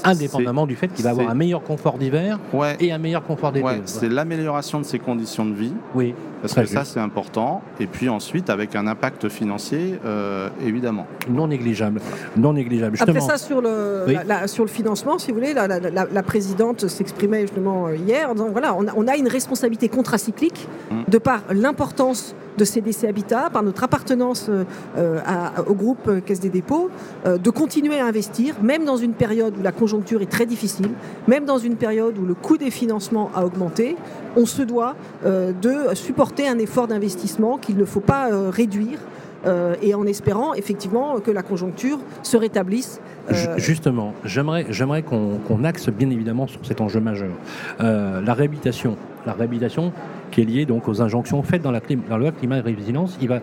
indépendamment du fait qu'il va avoir un meilleur confort d'hiver et un meilleur confort d'été. C'est l'amélioration de ses conditions de vie. Oui. Parce que ça, c'est important. Et puis ensuite, avec un impact financier, euh, évidemment. Non négligeable. Non négligeable. Après ça, sur le, sur le financement, si vous voulez, la, la présidente s'exprimait justement euh, hier en disant voilà, on a, une responsabilité contracyclique mmh. de par l'importance de CDC Habitat, par notre appartenance euh, au groupe Caisse des dépôts, de continuer à investir, même dans une période où la conjoncture est très difficile, même dans une période où le coût des financements a augmenté, on se doit de supporter un effort d'investissement qu'il ne faut pas euh, réduire euh, et en espérant effectivement que la conjoncture se rétablisse. Euh, justement, j'aimerais, j'aimerais qu'on, axe bien évidemment sur cet enjeu majeur. la réhabilitation, la réhabilitation qui est liée donc aux injonctions faites dans la, dans loi climat et résilience, il va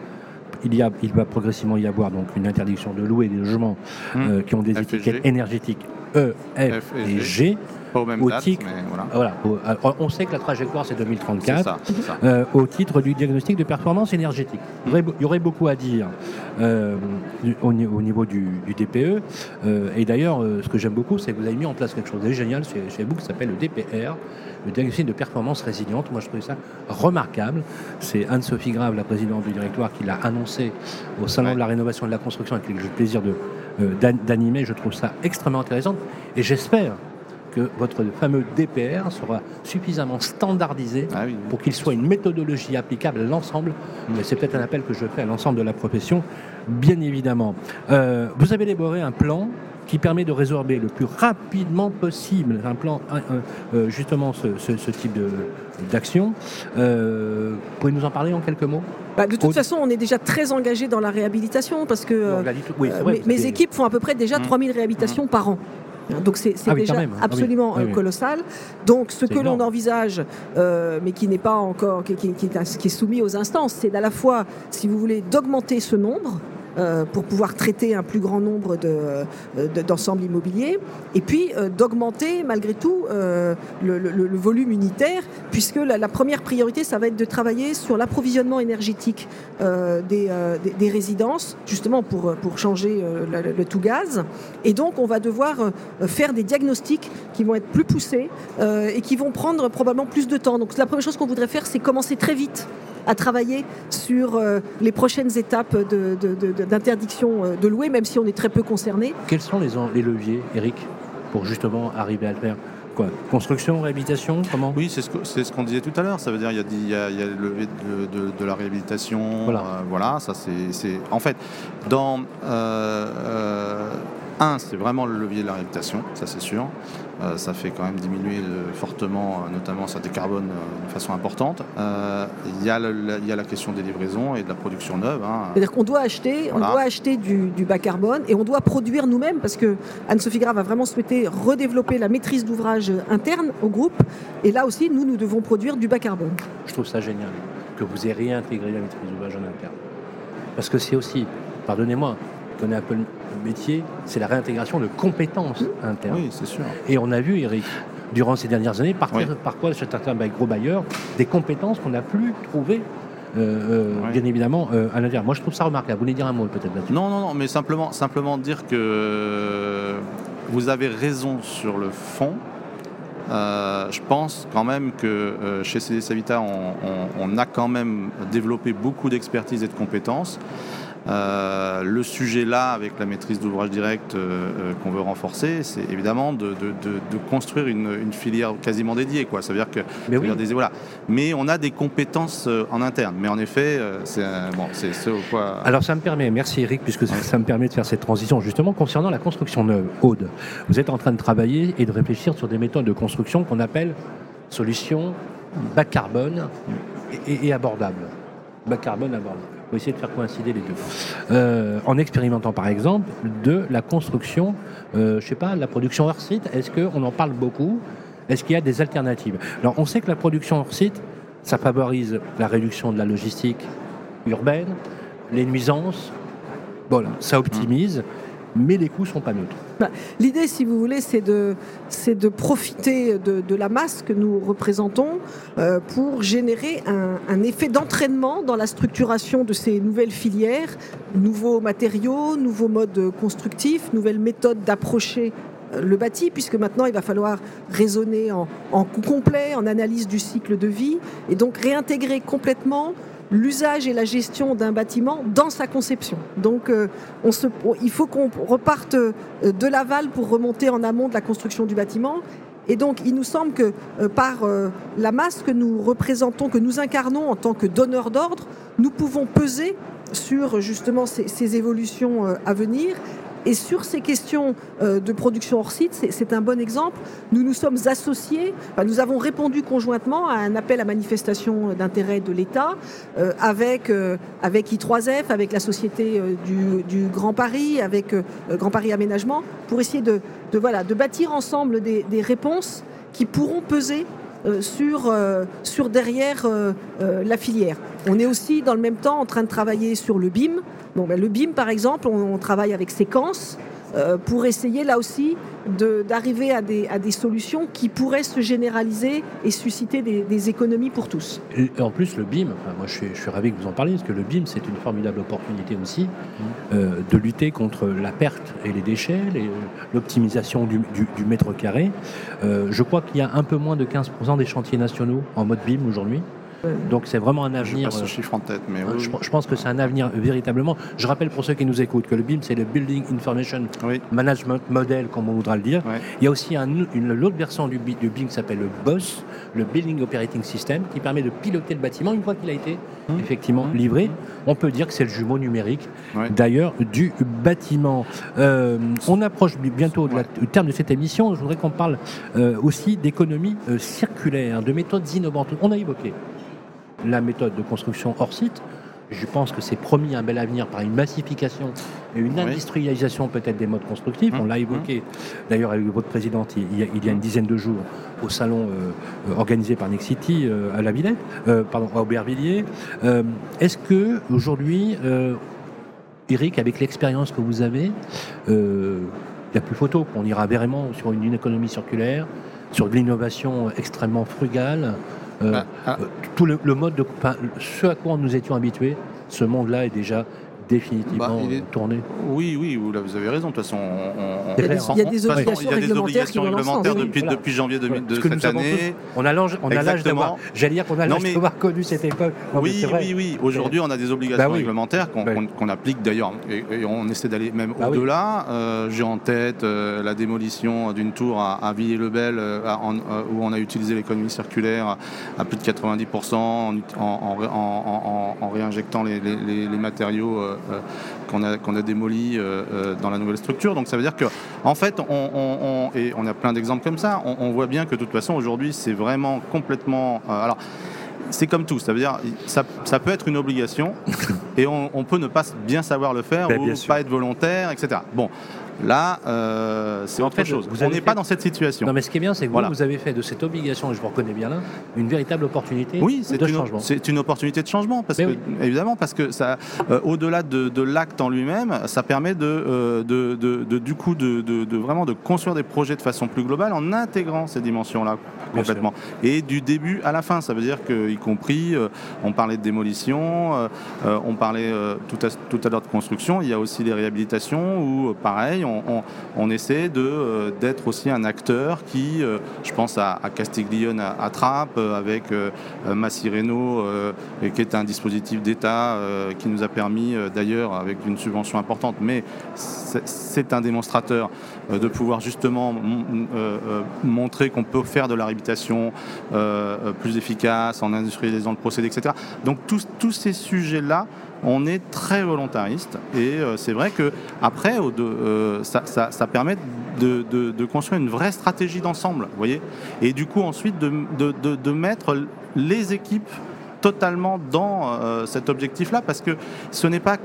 il, y a, il va progressivement y avoir donc une interdiction de louer des logements mmh. qui ont des étiquettes énergétiques E, F, et G. Au même date, voilà. on sait que la trajectoire c'est 2034 euh, au titre du diagnostic de performance énergétique. Il y aurait, beaucoup à dire euh, au, niveau du, DPE. Euh, et d'ailleurs, ce que j'aime beaucoup, c'est que vous avez mis en place quelque chose de génial chez, vous qui s'appelle le DPR, le diagnostic de performance résiliente. Moi, je trouve ça remarquable. C'est Anne-Sophie Grave, la présidente du directoire, qui l'a annoncé au Salon de la rénovation et de la construction, avec le plaisir d'animer. Je trouve ça extrêmement intéressant. Et j'espère que votre fameux DPR sera suffisamment standardisé ah pour qu'il soit une méthodologie applicable à l'ensemble. Mais c'est peut-être un appel que je fais à l'ensemble de la profession, bien évidemment. Euh, vous avez élaboré un plan qui permet de résorber le plus rapidement possible un plan, euh, justement ce, type d'action. Euh, pouvez nous en parler en quelques mots? Bah, De toute façon, on est déjà très engagé dans la réhabilitation parce que euh, mes, équipes font à peu près déjà 3000 mmh. réhabilitations mmh. par an. Donc c'est ah déjà ah absolument euh, colossal. Donc ce que l'on envisage, euh, mais qui n'est pas encore, qui, est soumis aux instances, c'est à la fois, si vous voulez, d'augmenter ce nombre euh, pour pouvoir traiter un plus grand nombre de- d'ensembles immobiliers, et puis euh, d'augmenter malgré tout euh, le, volume unitaire, puisque la, première priorité, ça va être de travailler sur l'approvisionnement énergétique euh, des, euh, résidences, justement pour, pour changer euh, le, tout gaz. Et donc, on va devoir euh, faire des diagnostics qui vont être plus poussés euh, et qui vont prendre probablement plus de temps. Donc, la première chose qu'on voudrait faire, c'est commencer très vite à travailler sur euh, les prochaines étapes de- de- de- de- d'interdiction euh, de louer, même si on est très peu concerné. Quels sont les, leviers, Eric, pour justement arriver à le faire? Quoi? Construction, réhabilitation Comment? Oui, c'est ce qu'on disait tout à l'heure. Ça veut dire il y a, il y a- il y a le levier de, de- de la réhabilitation. Voilà. euh, voilà, ça c'est- c'est. En fait, dans. euh, euh, un, c'est vraiment le levier de la réhabilitation, ça c'est sûr. Euh, ça fait quand même diminuer fortement, euh, notamment ça décarbone euh, de façon importante. Euh, Il y, a le- la- il y a la question des livraisons et de la production neuve. hein. C'est-à-dire qu'on doit acheter, on doit acheter du, du bas carbone et on doit produire nous-mêmes parce que Anne-Sophie Grave a vraiment souhaité redévelopper la maîtrise d'ouvrage interne au groupe. Et là aussi, nous, nous devons produire du bas carbone. Je trouve ça génial que vous ayez réintégré la maîtrise d'ouvrage en interne. Parce que c'est aussi, pardonnez-moi, je connais un peu le métier, c'est la réintégration de compétences internes. Oui, c'est sûr. Et on a vu, Eric, durant ces dernières années, partir, Oui. par quoi chez certains gros bailleurs, des compétences qu'on n'a plus trouvées, euh, euh, bien évidemment, euh, à l'intérieur. Moi, je trouve ça remarquable. Vous voulez dire un mot peut-être là-dessus? Non, non, non, mais simplement, simplement dire que vous avez raison sur le fond. Je pense quand même que chez CDS Habitat, on, on- on a quand même développé beaucoup d'expertise et de compétences. Euh, le sujet là, avec la maîtrise d'ouvrage direct euh, euh, qu'on veut renforcer, c'est évidemment de, de- de- de construire une, une filière quasiment dédiée. Quoi. Ça veut dire que Mais oui. des- voilà. Mais on a des compétences en interne. Mais en effet, c'est bon, c'est ce au quoi. Alors ça me permet, merci Eric, puisque ça, ça me permet de faire cette transition justement concernant la construction neuve. Aude, vous êtes en train de travailler et de réfléchir sur des méthodes de construction qu'on appelle solutions bas carbone et, et- et abordables. Bas carbone, abordable. Va essayer de faire coïncider les deux. Euh, en expérimentant par exemple de la construction, euh, je sais pas, la production hors site, est-ce qu'on en parle beaucoup? Est-ce qu'il y a des alternatives? Alors on sait que la production hors site, ça favorise la réduction de la logistique urbaine, les nuisances, voilà, ça optimise, mais les coûts sont pas neutres. L'idée, si vous voulez, c'est de, de profiter de, de la masse que nous représentons euh, pour générer un, un effet d'entraînement dans la structuration de ces nouvelles filières, nouveaux matériaux, nouveaux modes constructifs, nouvelles méthodes d'approcher euh, le bâti, puisque maintenant il va falloir raisonner en, en coût complet, en analyse du cycle de vie, et donc réintégrer complètement l'usage et la gestion d'un bâtiment dans sa conception. Donc euh, il faut qu'on reparte euh, de l'aval pour remonter en amont de la construction du bâtiment. Et donc, il nous semble que euh, par la masse que nous représentons, que nous incarnons en tant que donneurs d'ordre, nous pouvons peser sur justement ces, évolutions à venir. Et sur ces questions euh, de production hors site, c'est- un bon exemple. Nous nous sommes associés, nous avons répondu conjointement à un appel à manifestation d'intérêt de l'État euh, avec, euh, avec I3F, avec la Société du, Grand Paris, avec Grand Paris Aménagement, pour essayer de, bâtir ensemble des, réponses qui pourront peser sur, euh, sur derrière euh, euh, la filière. On est aussi dans le même temps en train de travailler sur le BIM. Ben, le BIM, par exemple, on, travaille avec Séquence euh, pour essayer là aussi de- d'arriver à des, à des solutions qui pourraient se généraliser et susciter des, des économies pour tous. Et en plus, le BIM, enfin, moi je suis, je suis ravi que vous en parliez, parce que le BIM, c'est une formidable opportunité aussi euh, de lutter contre la perte et les déchets, l'optimisation du, du- du mètre carré. Euh, je crois qu'il y a un peu moins de 15% des chantiers nationaux en mode BIM aujourd'hui. Donc c'est vraiment un Je avenir. pas ce euh, chiffre en tête, mais oui, je, je pense que c'est un avenir véritablement. Je rappelle pour ceux qui nous écoutent que le BIM, c'est le Building Information oui. Management Model, comme on voudra le dire. Il y a aussi un, une, l'autre version du, bi- du BIM qui s'appelle le BOSS, le Building Operating System, qui permet de piloter le bâtiment une fois qu'il a été Mmh. effectivement Mmh. livré. On peut dire que c'est le jumeau numérique d'ailleurs du bâtiment. Euh, on approche bi- bientôt du terme de cette émission. Je voudrais qu'on parle euh, aussi d'économie euh, circulaire, de méthodes innovantes. On a évoqué la méthode de construction hors site. Je pense que c'est promis un bel avenir par une massification et une Oui. industrialisation peut-être des modes constructifs. Mmh, On l'a évoqué d'ailleurs avec votre présidente il y a, il y a une dizaine de jours au salon euh, euh, organisé par Nexity euh, à la Villette, euh, pardon, à Aubervilliers. Est-ce que aujourd'hui Eric, avec l'expérience que vous avez, il n'y a plus photo. On ira vraiment sur une, économie circulaire, sur de l'innovation extrêmement frugale. Euh, Ah, ah. euh, tout le, le mode de enfin, ce à quoi nous étions habitués, ce monde-là est déjà définitivement Bah, il est- euh, tourné. Oui, oui, vous là, vous avez raison. De toute façon, on- on- Il y a des- on- il y a des de toute façon, obligations il y a des réglementaires obligations oui, depuis, voilà. depuis janvier de, Voilà. de Ce que cette année. On a l'âge, on a l'âge Exactement. d'avoir. J'allais dire qu'on a l'âge d'avoir connu cette époque. Non, oui, oui, oui. Aujourd'hui, on a des obligations Bah oui. réglementaires qu'on Ouais. qu'on- applique d'ailleurs, et, et on essaie d'aller même Bah oui. au-delà. Euh, J'ai en tête euh, la démolition d'une tour à, à Villiers-le-Bel, euh, euh, où on a utilisé l'économie circulaire à plus de 90% en, ut- en- en ré- en- en- en réinjectant les, les- les- les matériaux euh, euh, qu'on a, qu'on a démolis euh, euh, dans la nouvelle structure. Donc ça veut dire que, en fait, on, on- on- et on a plein d'exemples comme ça, on, on voit bien que de toute façon, aujourd'hui, c'est vraiment complètement. euh, alors, c'est comme tout, ça veut dire ça, ça peut être une obligation *laughs* et on, on peut ne pas bien savoir le faire Ben, ou sûr. pas être volontaire, etc. Bon, là, euh, c'est autre fait, chose. vous On n'est pas dans cette situation. Non, mais ce qui est bien, c'est que Voilà. vous, vous avez fait de cette obligation, et je vous reconnais bien là, une véritable opportunité Oui, c'est de une, changement. c'est une opportunité de changement, parce Mais que, oui. évidemment, parce que ça, euh, au-delà de, de l'acte en lui-même, ça permet de, euh, de, de- du coup, de, vraiment de construire des projets de façon plus globale en intégrant ces dimensions-là complètement. Et du début à la fin, ça veut dire que, y compris, on parlait de démolition, on parlait tout à, tout à l'heure de construction, il y a aussi les réhabilitations où, pareil, on, on- essaie de, euh, d'être aussi un acteur qui, euh, je pense à, Castiglione à, à Trappes, euh, avec Massireno, qui est un dispositif d'État qui nous a permis, d'ailleurs, avec une subvention importante, mais c'est, un démonstrateur de pouvoir justement mon- montrer qu'on peut faire de la réhabilitation plus efficace en industrialisant le procédé, etc. Donc tous ces sujets-là, on est très volontariste et euh, c'est vrai que après, euh, ça, permet de, construire une vraie stratégie d'ensemble, voyez, et du coup ensuite de mettre les équipes totalement dans euh, cet objectif-là, parce que ce n'est pas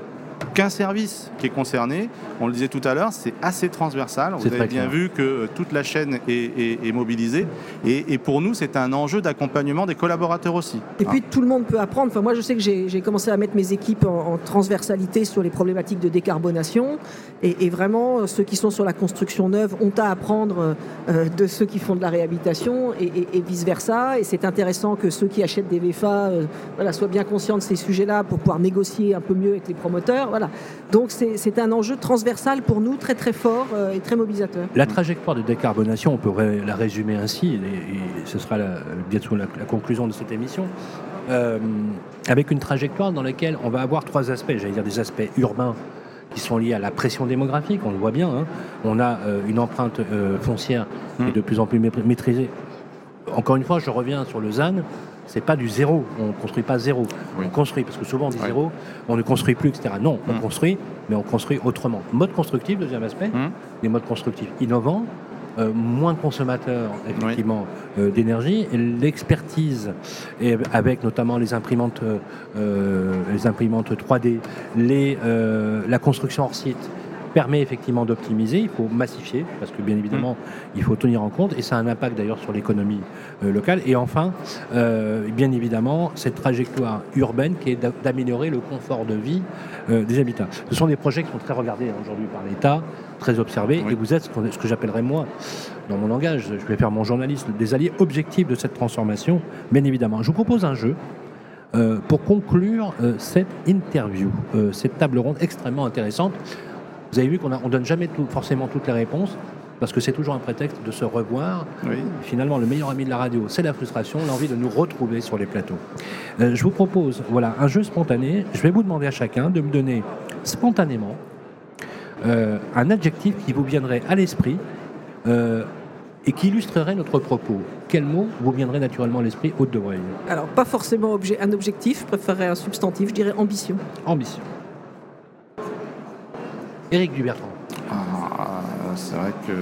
qu'un service qui est concerné. On le disait tout à l'heure, c'est assez transversal. Vous avez très bien clair. vu que euh, toute la chaîne est, est- est mobilisée. Et, et pour nous, c'est un enjeu d'accompagnement des collaborateurs aussi. Et Hein. puis tout le monde peut apprendre. Enfin, moi, je sais que j'ai commencé à mettre mes équipes en, en transversalité sur les problématiques de décarbonation. Et, et vraiment, euh, ceux qui sont sur la construction neuve ont à apprendre euh, de ceux qui font de la réhabilitation et, et- et vice-versa. Et c'est intéressant que ceux qui achètent des VFA euh, voilà, soient bien conscients de ces sujets-là pour pouvoir négocier un peu mieux avec les promoteurs. Voilà. Donc c'est un enjeu transversal pour nous, très très fort euh, et très mobilisateur. La trajectoire de décarbonation, on pourrait la résumer ainsi, et, et ce sera la, bientôt la, la conclusion de cette émission, euh, avec une trajectoire dans laquelle on va avoir trois aspects, j'allais dire des aspects urbains qui sont liés à la pression démographique, on le voit bien, hein. on a euh, une empreinte euh, foncière qui est de plus en plus maîtrisée. Encore une fois, je reviens sur le ZAN, c'est pas du zéro, on ne construit pas zéro, Oui. on construit, parce que souvent on dit zéro, on ne construit plus, etc. Non, on Mm. construit, mais on construit autrement. Mode constructif, deuxième aspect, Mm. des modes constructifs innovants, euh, moins consommateurs effectivement euh, d'énergie, l'expertise avec notamment les imprimantes, euh, euh, les imprimantes 3D, les, euh, la construction hors site permet effectivement d'optimiser, il faut massifier, parce que bien évidemment, il faut tenir en compte, et ça a un impact d'ailleurs sur l'économie euh, locale. Et enfin, euh, bien évidemment, cette trajectoire urbaine qui est d'a- d'améliorer le confort de vie euh, des habitants. Ce sont des projets qui sont très regardés hein, aujourd'hui par l'État, très observés, Oui. et vous êtes ce, que j'appellerais moi, dans mon langage, je vais faire mon journaliste, des alliés objectifs de cette transformation, bien évidemment. Je vous propose un jeu. euh, pour conclure euh, cette interview, euh, cette table ronde extrêmement intéressante, vous avez vu qu'on ne donne jamais tout- forcément toutes les réponses, parce que c'est toujours un prétexte de se revoir. Oui. Finalement, le meilleur ami de la radio, c'est la frustration, l'envie de nous retrouver sur les plateaux. Euh, je vous propose voilà, un jeu spontané. Je vais vous demander à chacun de me donner spontanément euh, un adjectif qui vous viendrait à l'esprit euh, et qui illustrerait notre propos. Quel mot vous viendrait naturellement à l'esprit, Haute de Breuil Alors pas forcément objet, un objectif, je préférerais un substantif, je dirais ambition. Ambition. Éric Dubertrand. Ah, c'est vrai que.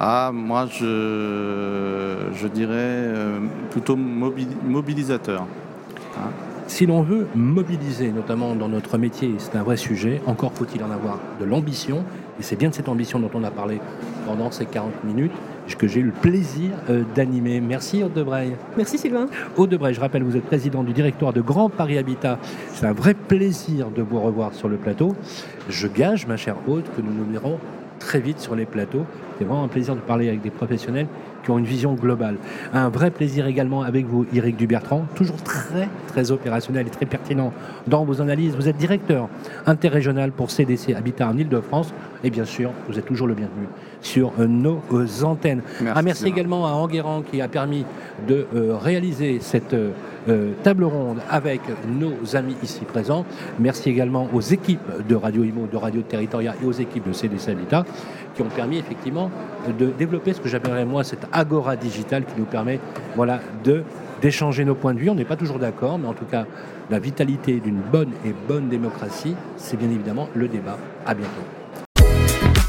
Ah, moi, je, je dirais euh, plutôt mobili- mobilisateur. Si l'on veut mobiliser, notamment dans notre métier, et c'est un vrai sujet, encore faut-il en avoir de l'ambition, et c'est bien de cette ambition dont on a parlé pendant ces 40 minutes, que j'ai eu le plaisir d'animer. Merci Aude Debray. Merci Sylvain. Aude Debray, je rappelle, vous êtes président du directoire de Grand Paris Habitat. C'est un vrai plaisir de vous revoir sur le plateau. Je gage, ma chère Aude, que nous nous verrons très vite sur les plateaux. C'est vraiment un plaisir de parler avec des professionnels qui ont une vision globale. Un vrai plaisir également avec vous, Eric Dubertrand, toujours très, très opérationnel et très pertinent dans vos analyses. Vous êtes directeur interrégional pour CDC Habitat en Ile-de-France. Et bien sûr, vous êtes toujours le bienvenu sur nos antennes. Merci, merci également à Enguerrand qui a permis de euh, réaliser cette euh, table ronde avec nos amis ici présents. Merci également aux équipes de Radio Imo, de Radio Territoria et aux équipes de CDC Habitat qui ont permis effectivement de développer ce que j'appellerais moi cette agora digitale qui nous permet voilà, de d'échanger nos points de vue. On n'est pas toujours d'accord, mais en tout cas, la vitalité d'une bonne et bonne démocratie, c'est bien évidemment le débat. À bientôt.